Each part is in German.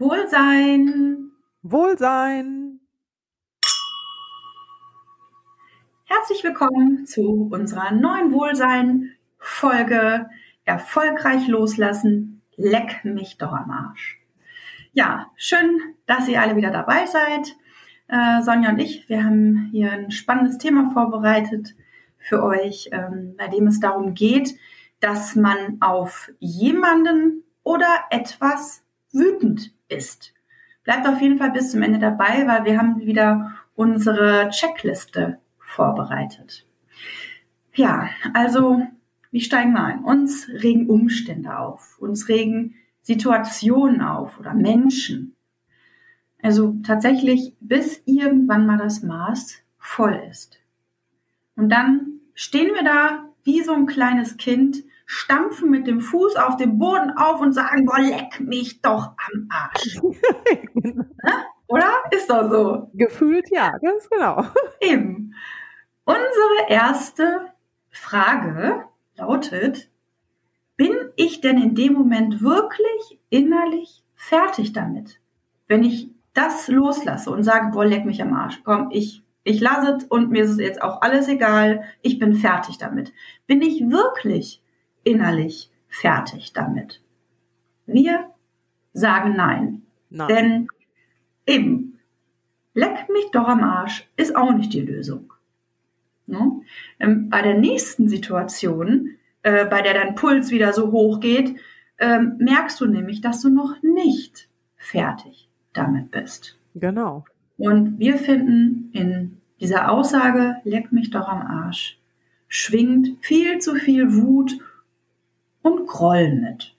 Wohlsein. Wohlsein. Herzlich willkommen zu unserer neuen Wohlsein-Folge Erfolgreich loslassen. Leck mich doch am Arsch. Ja, schön, dass ihr alle wieder dabei seid. Äh, Sonja und ich, wir haben hier ein spannendes Thema vorbereitet für euch, ähm, bei dem es darum geht, dass man auf jemanden oder etwas wütend ist. Bleibt auf jeden Fall bis zum Ende dabei, weil wir haben wieder unsere Checkliste vorbereitet. Ja, also, wie steigen wir ein? Uns regen Umstände auf, uns regen Situationen auf oder Menschen. Also tatsächlich, bis irgendwann mal das Maß voll ist. Und dann stehen wir da wie so ein kleines Kind stampfen mit dem Fuß auf dem Boden auf und sagen, boah, leck mich doch am Arsch. Oder? Ist doch so. Gefühlt ja, ganz genau. Eben. Unsere erste Frage lautet, bin ich denn in dem Moment wirklich innerlich fertig damit? Wenn ich das loslasse und sage, boah, leck mich am Arsch, komm, ich, ich lasse es und mir ist es jetzt auch alles egal, ich bin fertig damit. Bin ich wirklich innerlich fertig damit. Wir sagen nein. nein. Denn eben, leck mich doch am Arsch ist auch nicht die Lösung. Ne? Ähm, bei der nächsten Situation, äh, bei der dein Puls wieder so hoch geht, ähm, merkst du nämlich, dass du noch nicht fertig damit bist. Genau. Und wir finden in dieser Aussage, leck mich doch am Arsch, schwingt viel zu viel Wut und Groll mit.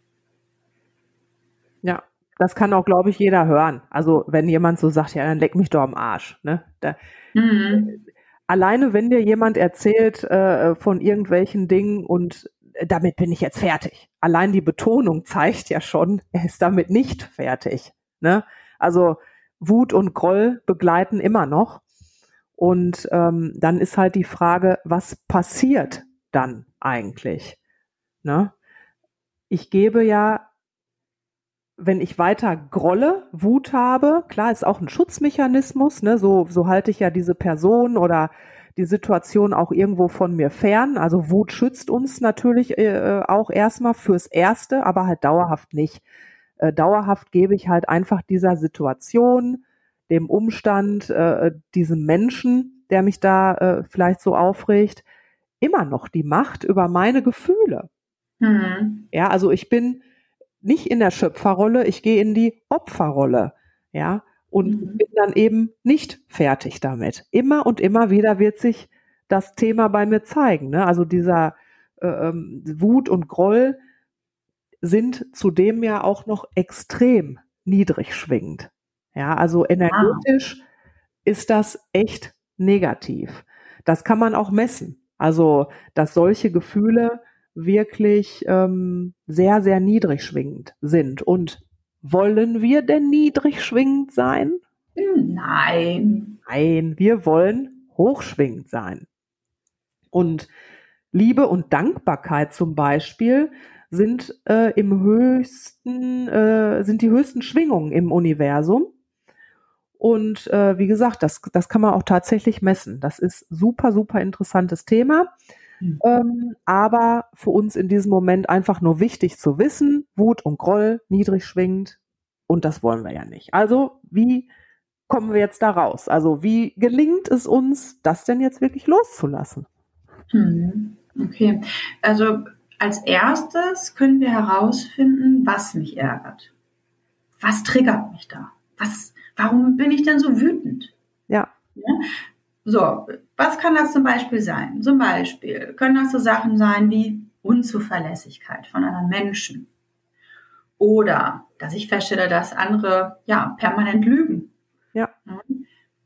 Ja, das kann auch, glaube ich, jeder hören. Also wenn jemand so sagt, ja, dann leck mich doch am Arsch. Ne? Da, mhm. Alleine, wenn dir jemand erzählt äh, von irgendwelchen Dingen und äh, damit bin ich jetzt fertig. Allein die Betonung zeigt ja schon, er ist damit nicht fertig. Ne? Also Wut und Groll begleiten immer noch. Und ähm, dann ist halt die Frage, was passiert dann eigentlich? Ne? Ich gebe ja, wenn ich weiter grolle, Wut habe, klar ist auch ein Schutzmechanismus, ne, so, so halte ich ja diese Person oder die Situation auch irgendwo von mir fern. Also Wut schützt uns natürlich äh, auch erstmal fürs Erste, aber halt dauerhaft nicht. Äh, dauerhaft gebe ich halt einfach dieser Situation, dem Umstand, äh, diesem Menschen, der mich da äh, vielleicht so aufregt, immer noch die Macht über meine Gefühle. Mhm. Ja, also ich bin nicht in der Schöpferrolle, ich gehe in die Opferrolle. Ja, und mhm. bin dann eben nicht fertig damit. Immer und immer wieder wird sich das Thema bei mir zeigen. Ne? Also dieser äh, ähm, Wut und Groll sind zudem ja auch noch extrem niedrig schwingend. Ja, also energetisch ah. ist das echt negativ. Das kann man auch messen. Also, dass solche Gefühle wirklich ähm, sehr, sehr niedrig schwingend sind. Und wollen wir denn niedrig schwingend sein? Nein. Nein, wir wollen hochschwingend sein. Und Liebe und Dankbarkeit zum Beispiel sind äh, im höchsten, äh, sind die höchsten Schwingungen im Universum. Und äh, wie gesagt, das, das kann man auch tatsächlich messen. Das ist super, super interessantes Thema. Mhm. Ähm, aber für uns in diesem Moment einfach nur wichtig zu wissen, Wut und Groll niedrig schwingt und das wollen wir ja nicht. Also wie kommen wir jetzt da raus? Also wie gelingt es uns, das denn jetzt wirklich loszulassen? Hm. Okay, also als erstes können wir herausfinden, was mich ärgert. Was triggert mich da? Was, warum bin ich denn so wütend? Ja. ja? So, was kann das zum Beispiel sein? Zum Beispiel können das so Sachen sein wie Unzuverlässigkeit von anderen Menschen. Oder dass ich feststelle, dass andere ja permanent lügen. Ja.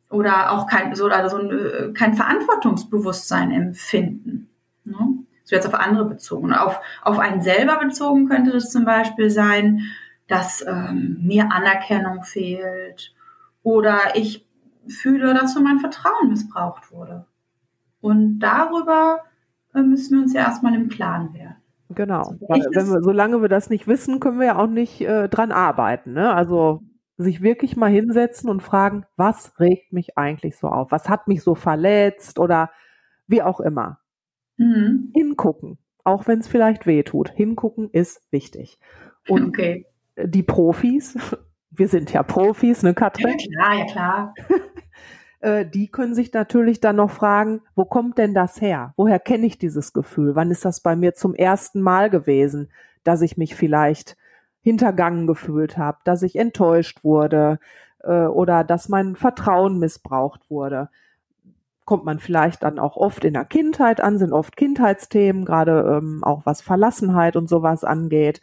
Oder auch kein, so, also so ein, äh, kein Verantwortungsbewusstsein empfinden. Ne? So jetzt auf andere bezogen. Auf, auf einen selber bezogen könnte das zum Beispiel sein, dass ähm, mir Anerkennung fehlt oder ich fühle, dass so mein Vertrauen missbraucht wurde. Und darüber äh, müssen wir uns ja erstmal im Klaren werden. Genau. Also, wenn wir, solange wir das nicht wissen, können wir ja auch nicht äh, dran arbeiten. Ne? Also sich wirklich mal hinsetzen und fragen, was regt mich eigentlich so auf? Was hat mich so verletzt oder wie auch immer. Mhm. Hingucken, auch wenn es vielleicht weh tut. Hingucken ist wichtig. Und okay. die Profis, wir sind ja Profis, ne Katrin? Ja klar, ja klar. Äh, die können sich natürlich dann noch fragen, wo kommt denn das her? Woher kenne ich dieses Gefühl? Wann ist das bei mir zum ersten Mal gewesen, dass ich mich vielleicht hintergangen gefühlt habe, dass ich enttäuscht wurde äh, oder dass mein Vertrauen missbraucht wurde? Kommt man vielleicht dann auch oft in der Kindheit an, sind oft Kindheitsthemen, gerade ähm, auch was Verlassenheit und sowas angeht.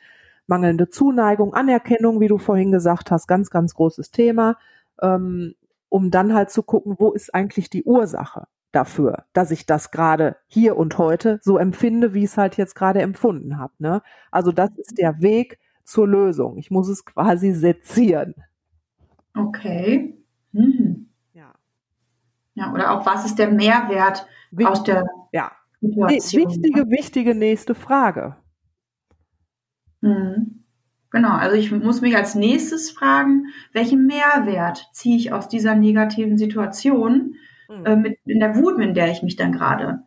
Mangelnde Zuneigung, Anerkennung, wie du vorhin gesagt hast, ganz, ganz großes Thema. Ähm, um dann halt zu gucken, wo ist eigentlich die Ursache dafür, dass ich das gerade hier und heute so empfinde, wie ich es halt jetzt gerade empfunden habe. Ne? Also das ist der Weg zur Lösung. Ich muss es quasi sezieren. Okay. Mhm. Ja. Ja, oder auch was ist der Mehrwert Wicht aus der ja. Situation? Wichtige, wichtige nächste Frage. Mhm. Genau, also ich muss mich als nächstes fragen, welchen Mehrwert ziehe ich aus dieser negativen Situation mhm. äh, mit, in der Wut, in der ich mich dann gerade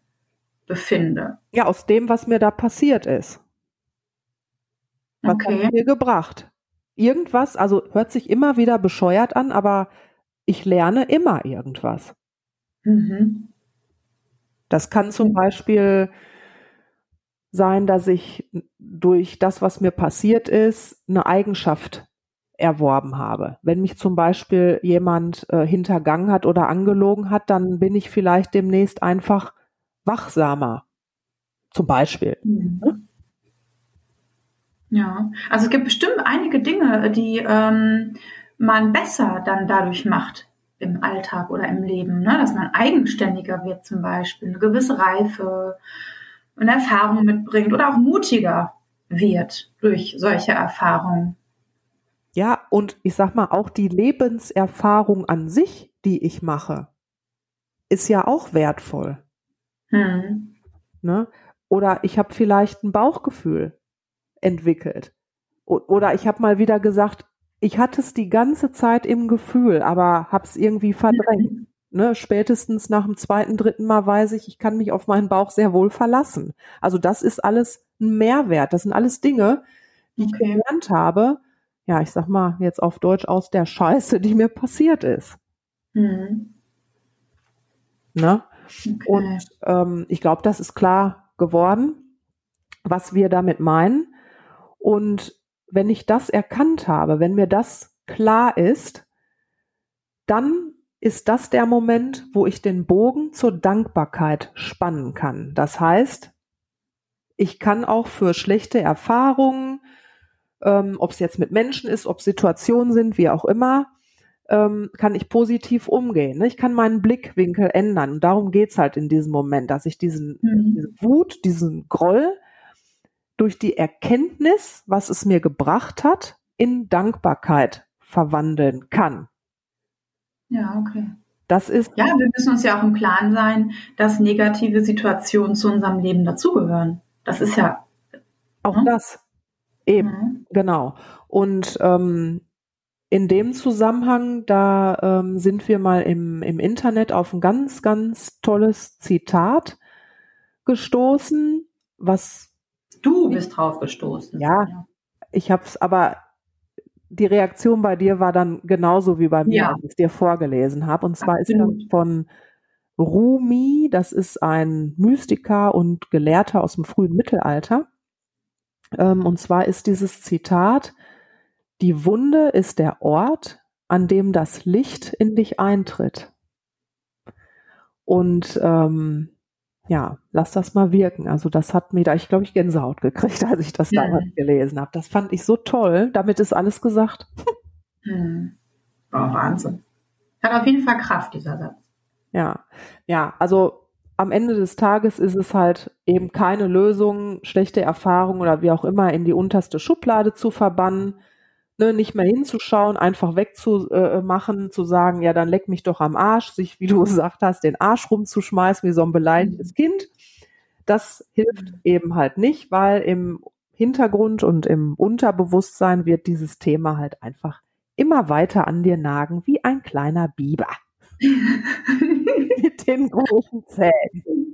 befinde. Ja, aus dem, was mir da passiert ist. Was okay. hat mir gebracht? Irgendwas, also hört sich immer wieder bescheuert an, aber ich lerne immer irgendwas. Mhm. Das kann zum Beispiel sein, dass ich durch das, was mir passiert ist, eine Eigenschaft erworben habe. Wenn mich zum Beispiel jemand äh, hintergangen hat oder angelogen hat, dann bin ich vielleicht demnächst einfach wachsamer. Zum Beispiel. Mhm. Ja, also es gibt bestimmt einige Dinge, die ähm, man besser dann dadurch macht im Alltag oder im Leben, ne? dass man eigenständiger wird zum Beispiel, eine gewisse Reife, und Erfahrung mitbringt oder auch mutiger wird durch solche Erfahrungen. Ja, und ich sag mal, auch die Lebenserfahrung an sich, die ich mache, ist ja auch wertvoll. Hm. Ne? Oder ich habe vielleicht ein Bauchgefühl entwickelt. Oder ich habe mal wieder gesagt, ich hatte es die ganze Zeit im Gefühl, aber habe es irgendwie verdrängt. Ne, spätestens nach dem zweiten, dritten Mal weiß ich, ich kann mich auf meinen Bauch sehr wohl verlassen. Also das ist alles ein Mehrwert. Das sind alles Dinge, die okay. ich gelernt habe. Ja, ich sag mal jetzt auf Deutsch aus der Scheiße, die mir passiert ist. Mhm. Ne? Okay. Und ähm, ich glaube, das ist klar geworden, was wir damit meinen. Und wenn ich das erkannt habe, wenn mir das klar ist, dann ist das der Moment, wo ich den Bogen zur Dankbarkeit spannen kann. Das heißt, ich kann auch für schlechte Erfahrungen, ähm, ob es jetzt mit Menschen ist, ob Situationen sind, wie auch immer, ähm, kann ich positiv umgehen. Ne? Ich kann meinen Blickwinkel ändern. Und darum geht's halt in diesem Moment, dass ich diesen, mhm. diese Wut, diesen Groll durch die Erkenntnis, was es mir gebracht hat, in Dankbarkeit verwandeln kann. Ja, okay. Das ist. Ja, wir müssen uns ja auch im Klaren sein, dass negative Situationen zu unserem Leben dazugehören. Das ist ja. Auch ne? das. Eben, mhm. genau. Und ähm, in dem Zusammenhang, da ähm, sind wir mal im, im Internet auf ein ganz, ganz tolles Zitat gestoßen, was. Du bist drauf gestoßen. Ja, ja. ich habe es aber die Reaktion bei dir war dann genauso wie bei mir, ja. als ich es dir vorgelesen habe. Und zwar Absolut. ist das von Rumi, das ist ein Mystiker und Gelehrter aus dem frühen Mittelalter. Ähm, und zwar ist dieses Zitat, die Wunde ist der Ort, an dem das Licht in dich eintritt. Und ähm, ja, lass das mal wirken. Also das hat mir da, ich glaube, ich Gänsehaut gekriegt, als ich das mhm. damals gelesen habe. Das fand ich so toll. Damit ist alles gesagt. Mhm. Oh, Wahnsinn. Hat auf jeden Fall Kraft, dieser Satz. Ja, ja, also am Ende des Tages ist es halt eben keine Lösung, schlechte Erfahrungen oder wie auch immer in die unterste Schublade zu verbannen, ne, nicht mehr hinzuschauen, einfach wegzumachen, zu sagen, ja, dann leck mich doch am Arsch, sich, wie du gesagt hast, den Arsch rumzuschmeißen wie so ein beleidigtes Kind. Das hilft eben halt nicht, weil im Hintergrund und im Unterbewusstsein wird dieses Thema halt einfach immer weiter an dir nagen wie ein kleiner Biber. Mit den großen Zähnen.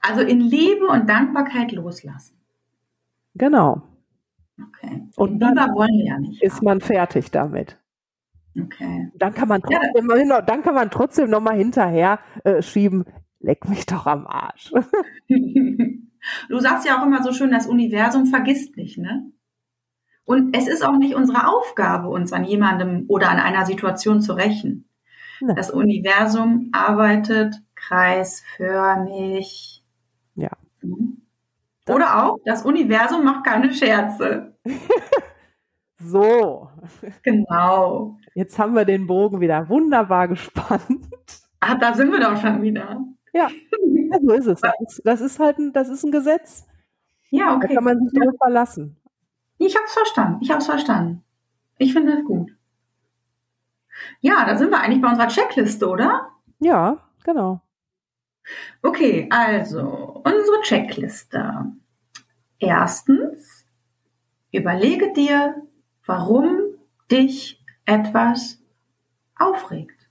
Also in Liebe und Dankbarkeit loslassen. Genau. Okay. Und dann wollen wir ja nicht. Ist man fertig damit. Okay. Dann kann man trotzdem, ja. dann kann man trotzdem noch mal hinterher äh, schieben. Leck mich doch am Arsch. du sagst ja auch immer so schön, das Universum vergisst nicht, ne? Und es ist auch nicht unsere Aufgabe, uns an jemandem oder an einer Situation zu rächen. Ne. Das Universum arbeitet kreisförmig. Ja. Mhm. Oder auch, das Universum macht keine Scherze. so. Genau. Jetzt haben wir den Bogen wieder wunderbar gespannt. Ah, da sind wir doch schon wieder. Ja, so ist es. Das ist, halt ein, das ist ein Gesetz. Ja, okay. Da kann man sich darauf verlassen. Ich habe es verstanden. Ich habe es verstanden. Ich finde das gut. Ja, da sind wir eigentlich bei unserer Checkliste, oder? Ja, genau. Okay, also unsere Checkliste. Erstens, überlege dir, warum dich etwas aufregt.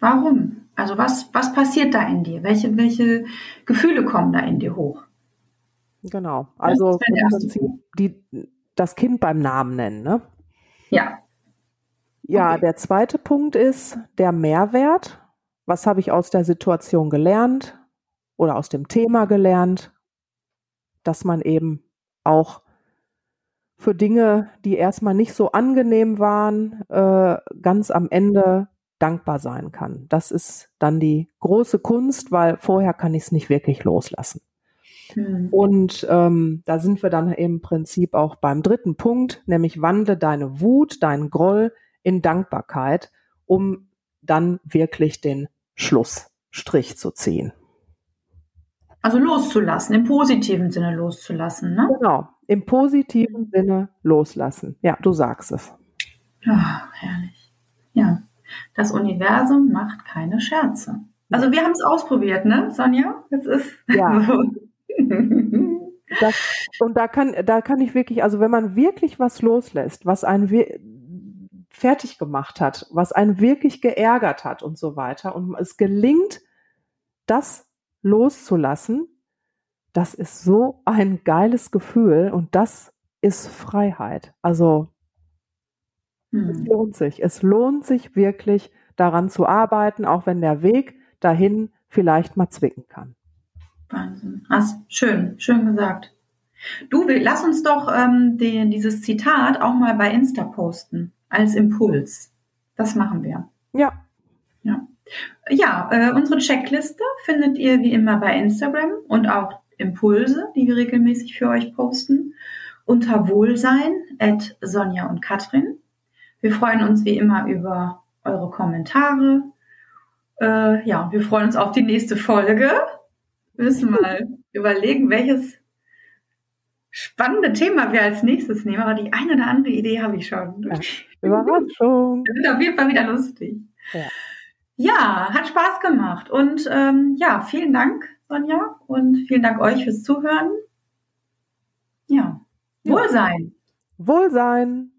Warum? Also was, was passiert da in dir? Welche, welche Gefühle kommen da in dir hoch? Genau, also Prinzip die, das Kind beim Namen nennen, ne? Ja. Ja, okay. der zweite Punkt ist der Mehrwert. Was habe ich aus der Situation gelernt oder aus dem Thema gelernt? Dass man eben auch für Dinge, die erstmal nicht so angenehm waren, äh, ganz am Ende dankbar sein kann. Das ist dann die große Kunst, weil vorher kann ich es nicht wirklich loslassen. Mhm. Und ähm, da sind wir dann im Prinzip auch beim dritten Punkt, nämlich wandle deine Wut, deinen Groll in Dankbarkeit, um dann wirklich den Schlussstrich zu ziehen. Also loszulassen, im positiven Sinne loszulassen, ne? Genau, im positiven Sinne loslassen. Ja, du sagst es. Ach, herrlich. Ja, das Universum macht keine Scherze. Also wir haben es ausprobiert, ne, Sonja? Es ist ja. Das, und da kann, da kann ich wirklich, also wenn man wirklich was loslässt, was einen fertig gemacht hat, was einen wirklich geärgert hat und so weiter, und es gelingt, das loszulassen, das ist so ein geiles Gefühl und das ist Freiheit. Also hm. es lohnt sich. Es lohnt sich wirklich daran zu arbeiten, auch wenn der Weg dahin vielleicht mal zwicken kann. Wahnsinn. Hast, schön, schön gesagt. Du, lass uns doch ähm, den, dieses Zitat auch mal bei Insta posten, als Impuls. Das machen wir. Ja. Ja, ja äh, unsere Checkliste findet ihr wie immer bei Instagram und auch Impulse, die wir regelmäßig für euch posten, unter Wohlsein at Sonja und Katrin. Wir freuen uns wie immer über eure Kommentare. Äh, ja, wir freuen uns auf die nächste Folge. Wir müssen mal überlegen, welches spannende Thema wir als nächstes nehmen. Aber die eine oder andere Idee habe ich schon. Ja, Überraschung. Das wird auf jeden Fall wieder lustig. Ja, ja hat Spaß gemacht. Und ähm, ja, vielen Dank, Sonja. Und vielen Dank euch fürs Zuhören. Ja, Wohlsein. Wohlsein.